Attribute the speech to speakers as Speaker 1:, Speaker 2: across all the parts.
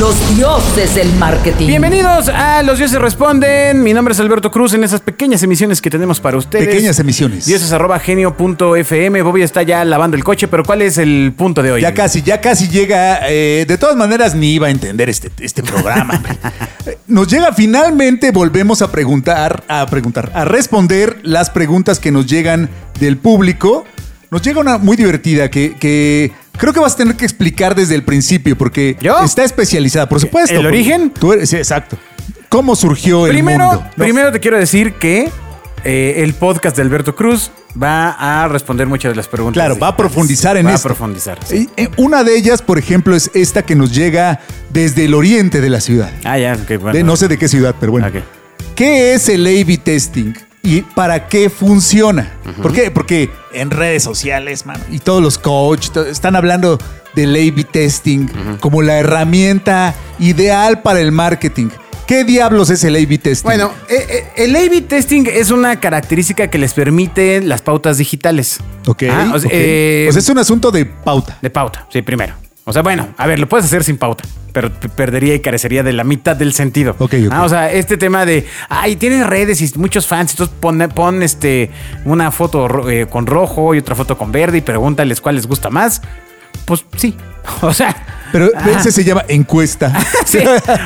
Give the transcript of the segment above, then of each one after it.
Speaker 1: los dioses del marketing.
Speaker 2: Bienvenidos a Los Dioses Responden. Mi nombre es Alberto Cruz en esas pequeñas emisiones que tenemos para ustedes.
Speaker 3: Pequeñas emisiones.
Speaker 2: Dioses arroba genio.fm. Bobby está ya lavando el coche, pero ¿cuál es el punto de hoy?
Speaker 3: Ya casi, ya casi llega. eh, de todas maneras, ni iba a entender este, este programa. Nos llega finalmente, volvemos a preguntar, a preguntar, a responder las preguntas que nos llegan del público. Nos llega una muy divertida que, que creo que vas a tener que explicar desde el principio porque
Speaker 2: ¿Yo?
Speaker 3: está especializada, por supuesto.
Speaker 2: ¿El origen?
Speaker 3: Tú eres, sí, exacto. ¿Cómo surgió el mundo? No.
Speaker 2: primero te quiero decir que eh, el podcast de Alberto Cruz va a responder muchas de las preguntas.
Speaker 3: Claro, va a profundizar en
Speaker 2: va
Speaker 3: esto.
Speaker 2: a profundizar. sí.
Speaker 3: Eh, Una de ellas, por ejemplo, es esta que nos llega desde el oriente de la ciudad.
Speaker 2: Ah, ya, ok, bueno.
Speaker 3: De no sé de qué ciudad, pero bueno. ¿Qué es el A-B testing y para qué funciona? ¿Por qué? Porque en redes sociales, mano, y todos los coaches están hablando del A-B testing como la herramienta ideal para el marketing. ¿Qué diablos es el A-B testing?
Speaker 2: Bueno, eh, eh, el A-B testing es una característica que les permite las pautas digitales.
Speaker 3: ok.
Speaker 2: Ah, o sea,
Speaker 3: ok.
Speaker 2: eh,
Speaker 3: Pues es un asunto de pauta.
Speaker 2: De pauta, sí, primero. O sea, bueno, a ver, lo puedes hacer sin pauta, pero perdería y carecería de la mitad del sentido.
Speaker 3: Ok, ok.
Speaker 2: Ah, o sea, este tema de, ay, tienes redes y muchos fans, entonces pon, pon, este, una foto eh, con rojo y otra foto con verde y pregúntales cuál les gusta más. Pues sí, o sea.
Speaker 3: Pero
Speaker 2: ajá.
Speaker 3: ese se llama encuesta.
Speaker 2: Sí,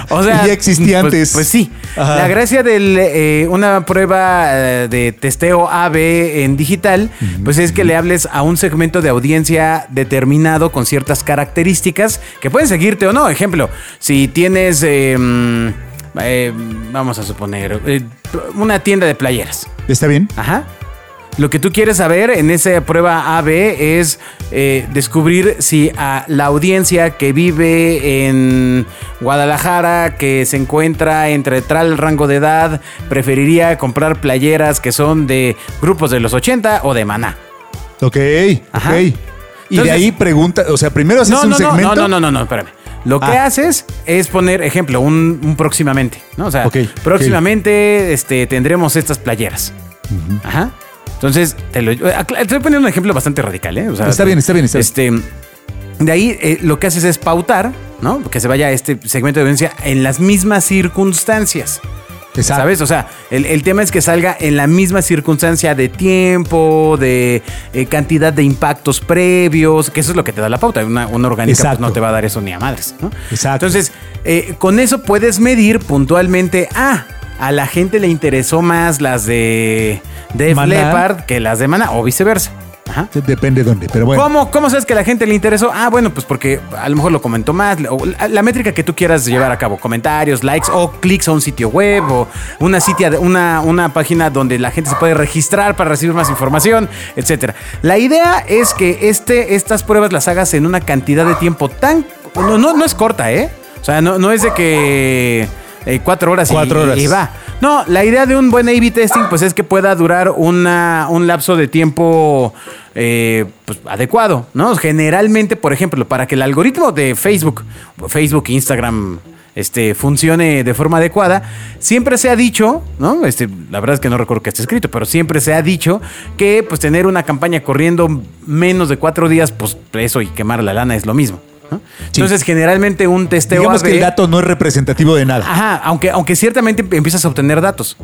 Speaker 2: o sea,
Speaker 3: Y ya existía
Speaker 2: pues-
Speaker 3: antes.
Speaker 2: Pues, sí.
Speaker 3: Ajá.
Speaker 2: La gracia de una prueba eh, de testeo AB en digital, pues es que le hables a un segmento de audiencia determinado con ciertas características que pueden seguirte o no. Ejemplo, si tienes, eh, mm, eh, vamos a suponer, eh, una tienda de playeras.
Speaker 3: ¿Está bien?
Speaker 2: Ajá. Lo que tú quieres saber en esa prueba AB es eh, descubrir si a la audiencia que vive en Guadalajara, que se encuentra entre tal rango de edad, preferiría comprar playeras que son de grupos de los 80 o de Maná.
Speaker 3: Ok,
Speaker 2: Ajá.
Speaker 3: ok. Y de ahí pregunta, o sea, primero haces
Speaker 2: No,
Speaker 3: un
Speaker 2: no,
Speaker 3: segmento.
Speaker 2: no, no, no, no, no, espérame. Lo que
Speaker 3: Ah.
Speaker 2: haces es poner, ejemplo, un, un próximamente, ¿no? O sea, próximamente este, tendremos estas playeras. Ajá. Entonces, te lo estoy poniendo un ejemplo bastante radical, ¿eh? O sea,
Speaker 3: Está bien, está bien, está bien.
Speaker 2: Este, de ahí eh, lo que haces es pautar, ¿no? Que se vaya a este segmento de audiencia en las mismas circunstancias.
Speaker 3: Exacto.
Speaker 2: ¿Sabes? O sea, el, el tema es que salga en la misma circunstancia de tiempo, de eh, cantidad de impactos previos, que eso es lo que te da la pauta. Una, una orgánica pues, no te va a dar eso ni a madres, ¿no?
Speaker 3: Exacto.
Speaker 2: Entonces, eh, con eso puedes medir puntualmente, ah, a la gente le interesó más las de Def
Speaker 3: Maná.
Speaker 2: Leppard que las de Mana o viceversa. Ajá.
Speaker 3: Depende de dónde, pero bueno.
Speaker 2: ¿Cómo, ¿Cómo sabes que a la gente le interesó? Ah, bueno, pues porque a lo mejor lo comentó más. O la, la métrica que tú quieras llevar a cabo. Comentarios, likes o clics a un sitio web o una, sitia, una, una página donde la gente se puede registrar para recibir más información, etcétera. La idea es que este, estas pruebas las hagas en una cantidad de tiempo tan... No, no, no es corta, ¿eh? O sea, no, no es de que... eh, cuatro horas, y-
Speaker 3: Cuatro horas.
Speaker 2: y va. No, la idea de un buen A-B testing pues es que pueda durar una, un lapso de tiempo eh, pues, adecuado, ¿no? Generalmente, por ejemplo, para que el algoritmo de Facebook, Facebook, Instagram, este, funcione de forma adecuada, siempre se ha dicho, ¿no? Este, la verdad es que no recuerdo que esté escrito, pero siempre se ha dicho que pues tener una campaña corriendo menos de cuatro días, pues eso y quemar la lana es lo mismo. ¿No? Entonces, generalmente un testeo
Speaker 3: Digamos que el dato no es representativo de nada.
Speaker 2: Ajá, aunque, aunque ciertamente empiezas a obtener datos.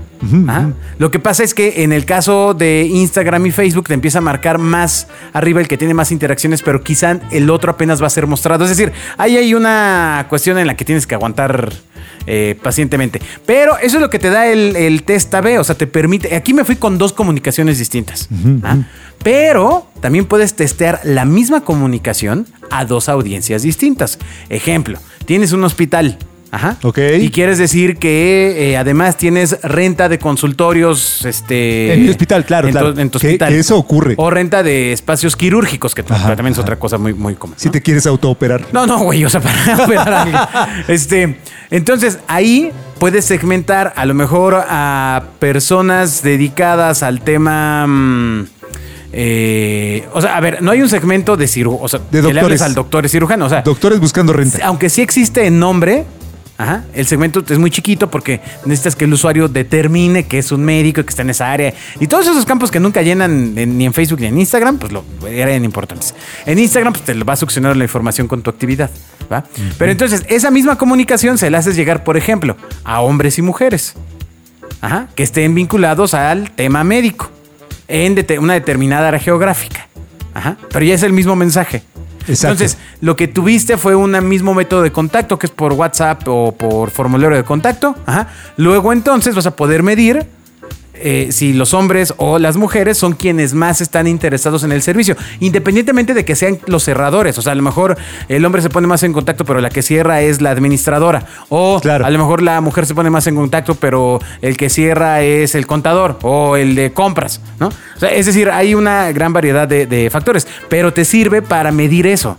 Speaker 2: Ajá. Lo que pasa es que en el caso de Instagram y Facebook te empieza a marcar más arriba el que tiene más interacciones, pero quizá el otro apenas va a ser mostrado. Es decir, ahí hay una cuestión en la que tienes que aguantar eh, pacientemente. Pero eso es lo que te da el, el test AB, o sea, te permite... Aquí me fui con dos comunicaciones distintas. ¿ah? Pero también puedes testear la misma comunicación a dos audiencias distintas. Ejemplo, tienes un hospital. Ajá.
Speaker 3: Ok.
Speaker 2: Y quieres decir que eh, además tienes renta de consultorios, este.
Speaker 3: En mi hospital, claro,
Speaker 2: en tu-
Speaker 3: claro.
Speaker 2: en tu
Speaker 3: Que-
Speaker 2: hospital.
Speaker 3: que eso ocurre.
Speaker 2: O renta de espacios quirúrgicos, que
Speaker 3: Ajá,
Speaker 2: también es otra cosa muy, muy común.
Speaker 3: Si
Speaker 2: ¿no?
Speaker 3: te quieres autooperar.
Speaker 2: No, no, güey, o sea, para operar a alguien. Este, entonces, ahí puedes segmentar a lo mejor a personas dedicadas al tema. mm, eh, o sea, a ver, no hay un segmento de cirujano, o sea,
Speaker 3: De
Speaker 2: que le hables
Speaker 3: doctores.
Speaker 2: al doctor cirujano, o sea,
Speaker 3: Doctores buscando renta.
Speaker 2: aunque sí existe en nombre, Ajá. El segmento es muy chiquito porque necesitas que el usuario determine que es un médico y que está en esa área. Y todos esos campos que nunca llenan en- ni en Facebook ni en Instagram, pues lo eran importantes. En Instagram, pues te va a succionar la información con tu actividad. ¿va? Pero entonces, esa misma comunicación se la haces llegar, por ejemplo, a hombres y mujeres. Ajá, que estén vinculados al tema médico en una determinada área geográfica. Ajá, pero ya es el mismo mensaje. Entonces, lo que tuviste fue un mismo método de contacto, que es por WhatsApp o por formulario de contacto. Ajá. Luego, entonces, vas a poder medir eh, si los hombres o las mujeres son quienes más están interesados en el servicio, independientemente de que sean los cerradores. O sea, a lo mejor el hombre se pone más en contacto, pero la que cierra es la administradora. O
Speaker 3: Claro.
Speaker 2: a lo mejor la mujer se pone más en contacto, pero el que cierra es el contador o el de compras, ¿no? O sea, es decir, hay una gran variedad de, de factores, pero te sirve para medir eso.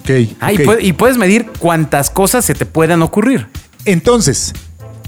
Speaker 3: Ok.
Speaker 2: Ah, y puedes medir cuántas cosas se te puedan ocurrir.
Speaker 3: Entonces,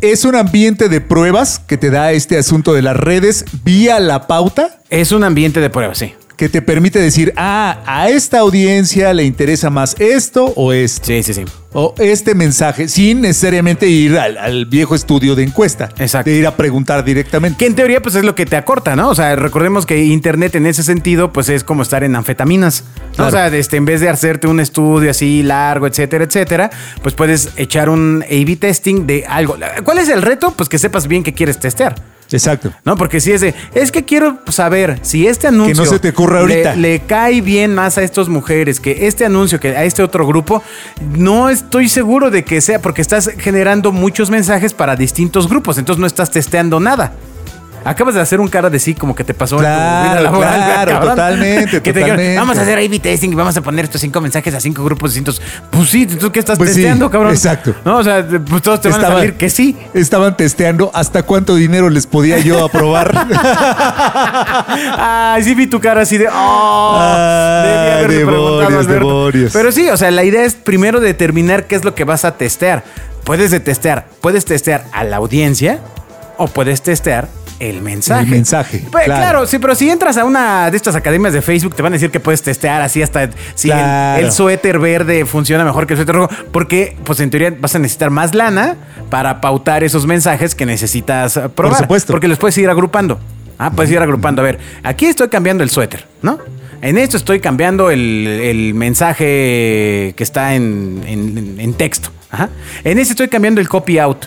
Speaker 3: es un ambiente de pruebas que te da este asunto de las redes vía la pauta
Speaker 2: Es un ambiente de prueba, sí.
Speaker 3: Que te permite decir, ah, a esta audiencia le interesa más esto o esto.
Speaker 2: Sí, sí, sí.
Speaker 3: O este mensaje, sin necesariamente ir al, al viejo estudio de encuesta.
Speaker 2: Exacto.
Speaker 3: De ir a preguntar directamente.
Speaker 2: Que en teoría, pues es lo que te acorta, ¿no? O sea, recordemos que Internet en ese sentido, pues es como estar en anfetaminas. ¿no?
Speaker 3: Claro.
Speaker 2: O sea, este, en vez de hacerte un estudio así largo, etcétera, etcétera, pues puedes echar un A-B testing de algo. ¿Cuál es el reto? Pues que sepas bien qué quieres testear.
Speaker 3: Exacto.
Speaker 2: ¿No? Porque si es de, es que quiero saber si este anuncio.
Speaker 3: Que no se te ocurra
Speaker 2: le-
Speaker 3: ahorita.
Speaker 2: Le, cae bien más a estas mujeres que este anuncio, que a este otro grupo. No estoy seguro de que sea, porque estás generando muchos mensajes para distintos grupos, entonces no estás testeando nada. Acabas de hacer un cara de sí, como que te pasó
Speaker 3: Claro,
Speaker 2: en tu vida laboral,
Speaker 3: claro,
Speaker 2: cabrón.
Speaker 3: totalmente,
Speaker 2: Que te dijeron, vamos a hacer A-B testing y vamos a poner estos cinco mensajes a cinco grupos distintos. Pues sí, ¿tú qué estás
Speaker 3: Pues sí,
Speaker 2: testeando, cabrón?
Speaker 3: exacto.
Speaker 2: No, o sea, pues todos te van a salir que sí.
Speaker 3: Estaban testeando hasta cuánto dinero les podía yo aprobar.
Speaker 2: Ay, sí vi tu cara así de. ¡Oh!
Speaker 3: Ay,
Speaker 2: debí haberte preguntado,
Speaker 3: demonios,
Speaker 2: Alberto".
Speaker 3: demonios.
Speaker 2: Pero sí, o sea, la idea es primero determinar qué es lo que vas a testear. Puedes de testear, puedes testear a la audiencia o puedes testear el mensaje.
Speaker 3: El mensaje,
Speaker 2: Pues, claro.
Speaker 3: claro.
Speaker 2: sí, pero si entras a una de estas academias de Facebook, te van a decir que puedes testear así hasta si el-
Speaker 3: Claro.
Speaker 2: el, suéter verde funciona mejor que el suéter rojo, porque pues en teoría vas a necesitar más lana para pautar esos mensajes que necesitas probar.
Speaker 3: supuesto.
Speaker 2: Porque los puedes ir agrupando. Ah, puedes ir agrupando. A ver, aquí estoy cambiando el suéter, ¿no? En esto estoy cambiando el, el mensaje que está en, en- en texto. Ajá. En este estoy cambiando el copy out.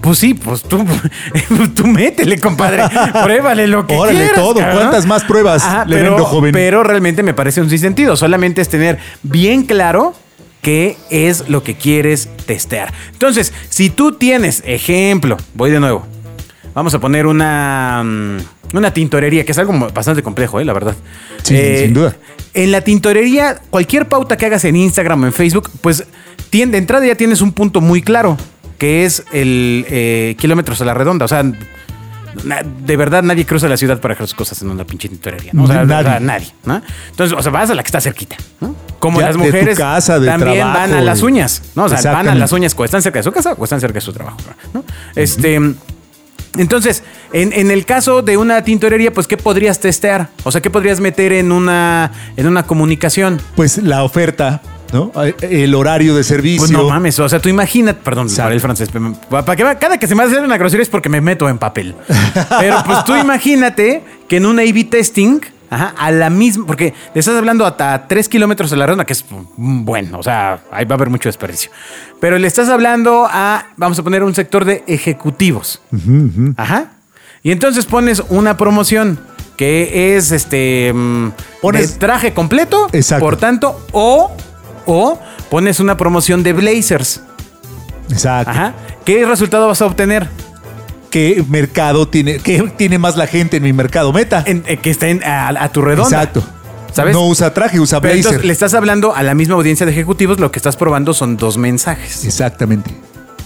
Speaker 2: Pues sí, pues tú, tú métele, compadre. Pruébale lo que
Speaker 3: Órale,
Speaker 2: quieras.
Speaker 3: todo.
Speaker 2: cabrón.
Speaker 3: ¿Cuántas más pruebas le
Speaker 2: pero,
Speaker 3: vendo, joven?
Speaker 2: Pero realmente me parece un sinsentido. Solamente es tener bien claro qué es lo que quieres testear. Entonces, si tú tienes, ejemplo, voy de nuevo. Vamos a poner una, mm, una tintorería, que es algo bastante complejo, ¿eh? la verdad.
Speaker 3: Sí, sin duda.
Speaker 2: En la tintorería, cualquier pauta que hagas en Instagram o en Facebook, pues de entrada ya tienes un punto muy claro, que es el eh, kilómetros a la redonda. O sea, na- de verdad nadie cruza la ciudad para dejar sus cosas en una pinche tintorería. ¿no? O sea,
Speaker 3: Nadie.
Speaker 2: o sea, nadie. ¿no? Entonces, o sea, vas a la que está cerquita. ¿no? Como
Speaker 3: Ya,
Speaker 2: las
Speaker 3: de
Speaker 2: mujeres
Speaker 3: casa, del
Speaker 2: también van a
Speaker 3: trabajo,
Speaker 2: las
Speaker 3: de-
Speaker 2: uñas. ¿no? O sea, van a las uñas o están cerca de su casa o están cerca de su trabajo. ¿no? Este. Entonces, en, en el caso de una tintorería, pues, ¿qué podrías testear? O sea, ¿qué podrías meter en una, en una comunicación?
Speaker 3: Pues la oferta, ¿no? El horario de servicio.
Speaker 2: Pues no mames, o sea, tú imagínate, perdón, para el francés, para que cada que se me hace una grosería es porque me meto en papel. Pero pues tú imagínate que en un A-B testing, ajá, a la misma, porque le estás hablando hasta 3 kilómetros a la redonda, que es bueno, o sea, ahí va a haber mucho desperdicio. Pero le estás hablando a, vamos a poner un sector de ejecutivos. Ajá. Y entonces pones una promoción que es este mm,
Speaker 3: Pones-
Speaker 2: de traje completo,
Speaker 3: Exacto.
Speaker 2: por tanto, o o pones una promoción de blazers.
Speaker 3: Exacto.
Speaker 2: Ajá. ¿Qué resultado vas a obtener?
Speaker 3: ¿Qué mercado tiene? ¿Qué tiene más la gente en mi mercado meta?
Speaker 2: En- eh, que estén a, a tu redonda.
Speaker 3: Exacto.
Speaker 2: ¿Sabes?
Speaker 3: No usa traje, usa
Speaker 2: Pero
Speaker 3: blazer.
Speaker 2: entonces le estás hablando a la misma audiencia de ejecutivos, lo que estás probando son dos mensajes.
Speaker 3: Exactamente.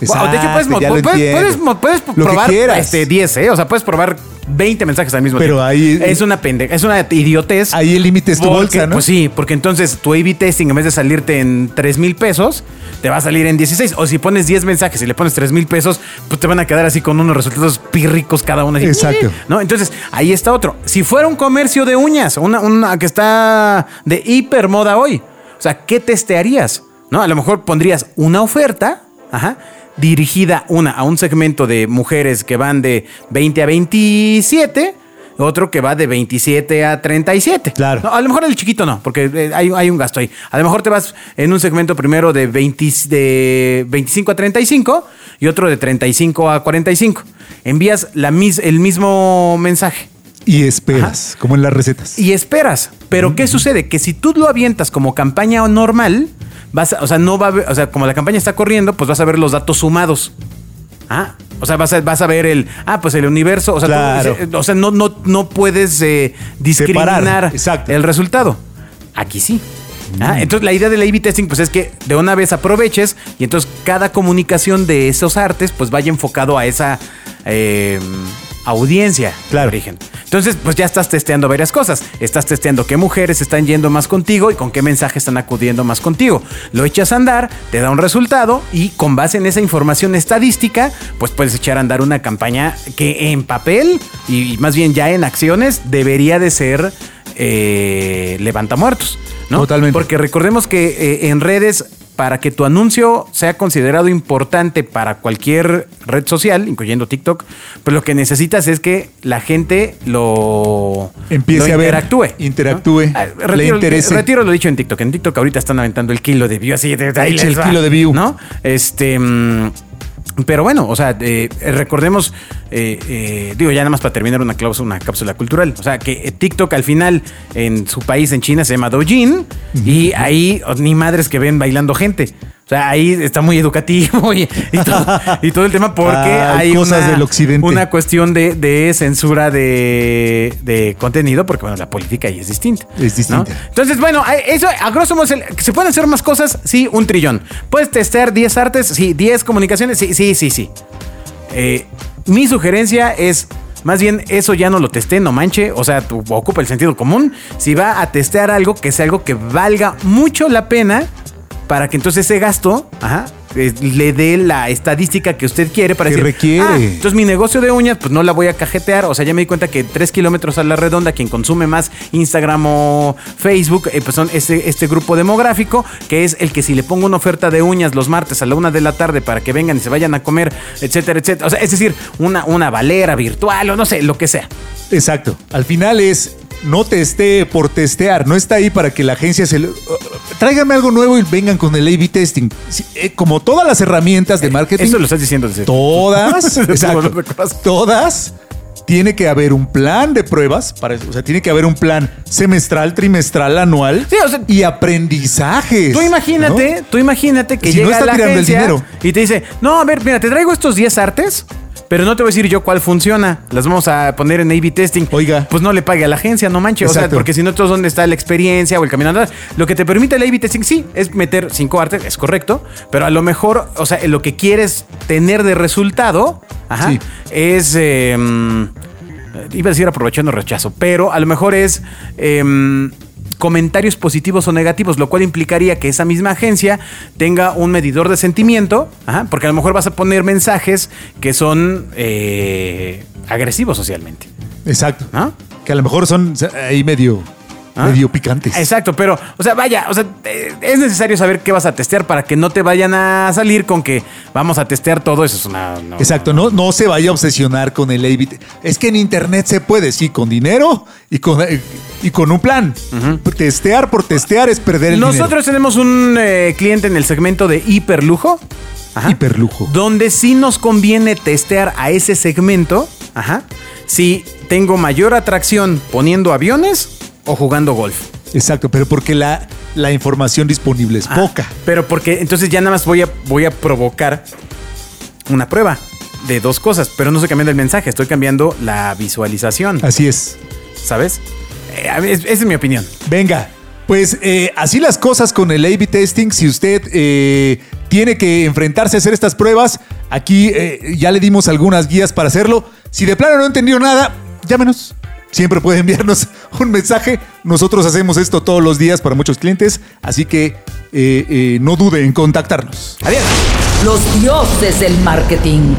Speaker 2: Wow, de hecho, puedes,
Speaker 3: ya
Speaker 2: puedes, puedes probar este, 10, ¿eh? O sea, puedes probar 20 mensajes al mismo
Speaker 3: Pero
Speaker 2: tiempo.
Speaker 3: ahí-
Speaker 2: Es una pendeja, es una idiotez.
Speaker 3: Ahí el límite es tu
Speaker 2: Porque,
Speaker 3: bolsa, ¿no?
Speaker 2: Pues sí, porque entonces tu A-B testing en vez de salirte en 3 mil pesos, te va a salir en 16. O si pones 10 mensajes y le pones 3 mil pesos, pues te van a quedar así con unos resultados pírricos cada uno. así,
Speaker 3: Exacto.
Speaker 2: ¿No? Entonces, ahí está otro. Si fuera un comercio de uñas, una, una que está de hiper moda hoy, o sea, ¿qué testearías? ¿No? A lo mejor pondrías una oferta ajá, dirigida una a un segmento de mujeres que van de 20 a 27, otro que va de 27 a 37.
Speaker 3: Claro.
Speaker 2: No, a lo mejor el chiquito no, porque eh, hay, hay un gasto ahí. A lo mejor te vas en un segmento primero de, 20 de 25 a 35 y otro de 35 a 45. Envías la, mis- el mismo mensaje.
Speaker 3: Y esperas, como en las recetas.
Speaker 2: Y esperas. Pero ¿qué sucede? Que si tú lo avientas como campaña normal, vas a- o sea, no va a ver- o sea, como la campaña está corriendo, pues vas a ver los datos sumados. Ah, o sea, vas a, vas a ver el, ah, pues el universo, o sea,
Speaker 3: Claro.
Speaker 2: eh, o sea no, no, no puedes eh, discriminar el resultado. Aquí sí. Ah, entonces la idea del A-B testing pues es que de una vez aproveches y entonces cada comunicación de esos artes pues vaya enfocado a esa eh, audiencia
Speaker 3: Claro.
Speaker 2: de origen. Entonces pues ya estás testeando varias cosas. Estás testeando qué mujeres están yendo más contigo y con qué mensajes están acudiendo más contigo. Lo echas a andar, te da un resultado y con base en esa información estadística pues puedes echar a andar una campaña que en papel y más bien ya en acciones debería de ser eh, levanta muertos. ¿no?
Speaker 3: Totalmente.
Speaker 2: Porque recordemos que eh, en redes, para que tu anuncio sea considerado importante para cualquier red social, incluyendo TikTok, pues lo que necesitas es que la gente lo,
Speaker 3: Empiece
Speaker 2: lo
Speaker 3: a ver,
Speaker 2: interactúe.
Speaker 3: interactúe,
Speaker 2: Ah,
Speaker 3: le
Speaker 2: retiro,
Speaker 3: interese.
Speaker 2: retiro lo dicho en TikTok. En TikTok ahorita están aventando el kilo de view así de, de ahí
Speaker 3: el
Speaker 2: va,
Speaker 3: kilo de view.
Speaker 2: ¿No? Este. Pero bueno, o sea, eh, recordemos, eh, eh, digo, ya nada más para terminar una, cláusula, una cápsula cultural. O sea, que TikTok al final en su país, en China, se llama Douyin y ahí ni madres que ven bailando gente. O sea, ahí está muy educativo y, y todo, y todo el tema porque
Speaker 3: Ay,
Speaker 2: hay
Speaker 3: cosas
Speaker 2: una,
Speaker 3: del occidente.
Speaker 2: una cuestión de, de censura de, de contenido porque, bueno, la política ahí es distinta.
Speaker 3: Es distinta.
Speaker 2: ¿no? Entonces, bueno, a- eso a grosso modo, ¿se pueden hacer más cosas? Sí, un trillón. ¿Puedes testear 10 artes? Sí, 10 comunicaciones. Sí, sí, sí, sí. Eh, mi sugerencia es, más bien, eso ya no lo testé, no manche. O sea, tú ocupa el sentido común. Si va a testear algo, que sea algo que valga mucho la pena para que entonces ese gasto ajá, eh, le dé la estadística que usted quiere para
Speaker 3: Que
Speaker 2: decir,
Speaker 3: requiere.
Speaker 2: "Ah, entonces mi negocio de uñas, pues no la voy a cajetear. O sea, ya me di cuenta que 3 kilómetros a la redonda, quien consume más Instagram o Facebook, eh, pues son este, este grupo demográfico, que es el que si le pongo una oferta de uñas los martes a la una de la tarde para que vengan y se vayan a comer, etcétera, etcétera. O sea, es decir, una, una valera virtual o no sé, lo que sea.
Speaker 3: Exacto. Al final es no testee por testear. No está ahí para que la agencia se... tráiganme algo nuevo y vengan con el A-B testing. Sí, eh, como todas las herramientas de marketing,
Speaker 2: Eso lo estás diciendo
Speaker 3: todas, exacto, todas, tiene que haber un plan de pruebas. Para, o sea, tiene que haber un plan semestral, trimestral, anual.
Speaker 2: Sí, o sea,
Speaker 3: y aprendizajes.
Speaker 2: Tú imagínate, tú imagínate que
Speaker 3: Si no
Speaker 2: llega
Speaker 3: está
Speaker 2: la
Speaker 3: tirando el
Speaker 2: agencia
Speaker 3: dinero.
Speaker 2: y te dice, no, a ver, mira, te traigo estos 10 artes, pero no te voy a decir yo cuál funciona. Las vamos a poner en A-B testing.
Speaker 3: Oiga.
Speaker 2: Pues no le pague a la agencia, no manches. O sea, porque si no, entonces, ¿dónde está la experiencia o el camino andar? Lo que te permite el A-B testing, sí, es meter cinco artes, es correcto, pero a lo mejor, o sea, lo que quieres tener de resultado, ajá,
Speaker 3: Sí.
Speaker 2: es... eh, mm, iba a decir aprovechando rechazo, pero a lo mejor es em, comentarios positivos o negativos, lo cual implicaría que esa misma agencia tenga un medidor de sentimiento, ajá, porque a lo mejor vas a poner mensajes que son eh, agresivos socialmente.
Speaker 3: Exacto.
Speaker 2: ¿no?
Speaker 3: Que a lo mejor son ahí medio,
Speaker 2: ¿Ah?
Speaker 3: medio picantes.
Speaker 2: Exacto, pero, o sea, vaya, o sea, eh, es necesario saber qué vas a testear para que no te vayan a salir con que vamos a testear todo eso. Es una. no,
Speaker 3: Exacto, no, no se vaya a obsesionar con el A-B. Es que en internet se puede, sí, con dinero y con, eh, y con un plan. Testear por testear es perder el
Speaker 2: Nosotros tenemos un eh, cliente en el segmento de hiperlujo. Ajá.
Speaker 3: Hiperlujo.
Speaker 2: Donde sí nos conviene testear a ese segmento. Ajá. Si tengo mayor atracción poniendo aviones o jugando golf.
Speaker 3: Exacto, pero porque la, la información disponible es
Speaker 2: Ah,
Speaker 3: poca.
Speaker 2: Pero porque entonces ya nada más voy a, voy a provocar una prueba de dos cosas. Pero no estoy cambiando el mensaje, estoy cambiando la visualización.
Speaker 3: Así es.
Speaker 2: ¿Sabes? Eh, esa es mi opinión.
Speaker 3: Venga, pues eh, así las cosas con el A-B testing. Si usted eh, tiene que enfrentarse a hacer estas pruebas, aquí ya le dimos algunas guías para hacerlo. Si de plano no entendió nada, llámenos. Siempre puede enviarnos un mensaje. Nosotros hacemos esto todos los días para muchos clientes, así que eh, eh, no dude en contactarnos.
Speaker 2: Adiós.
Speaker 1: Los dioses del marketing.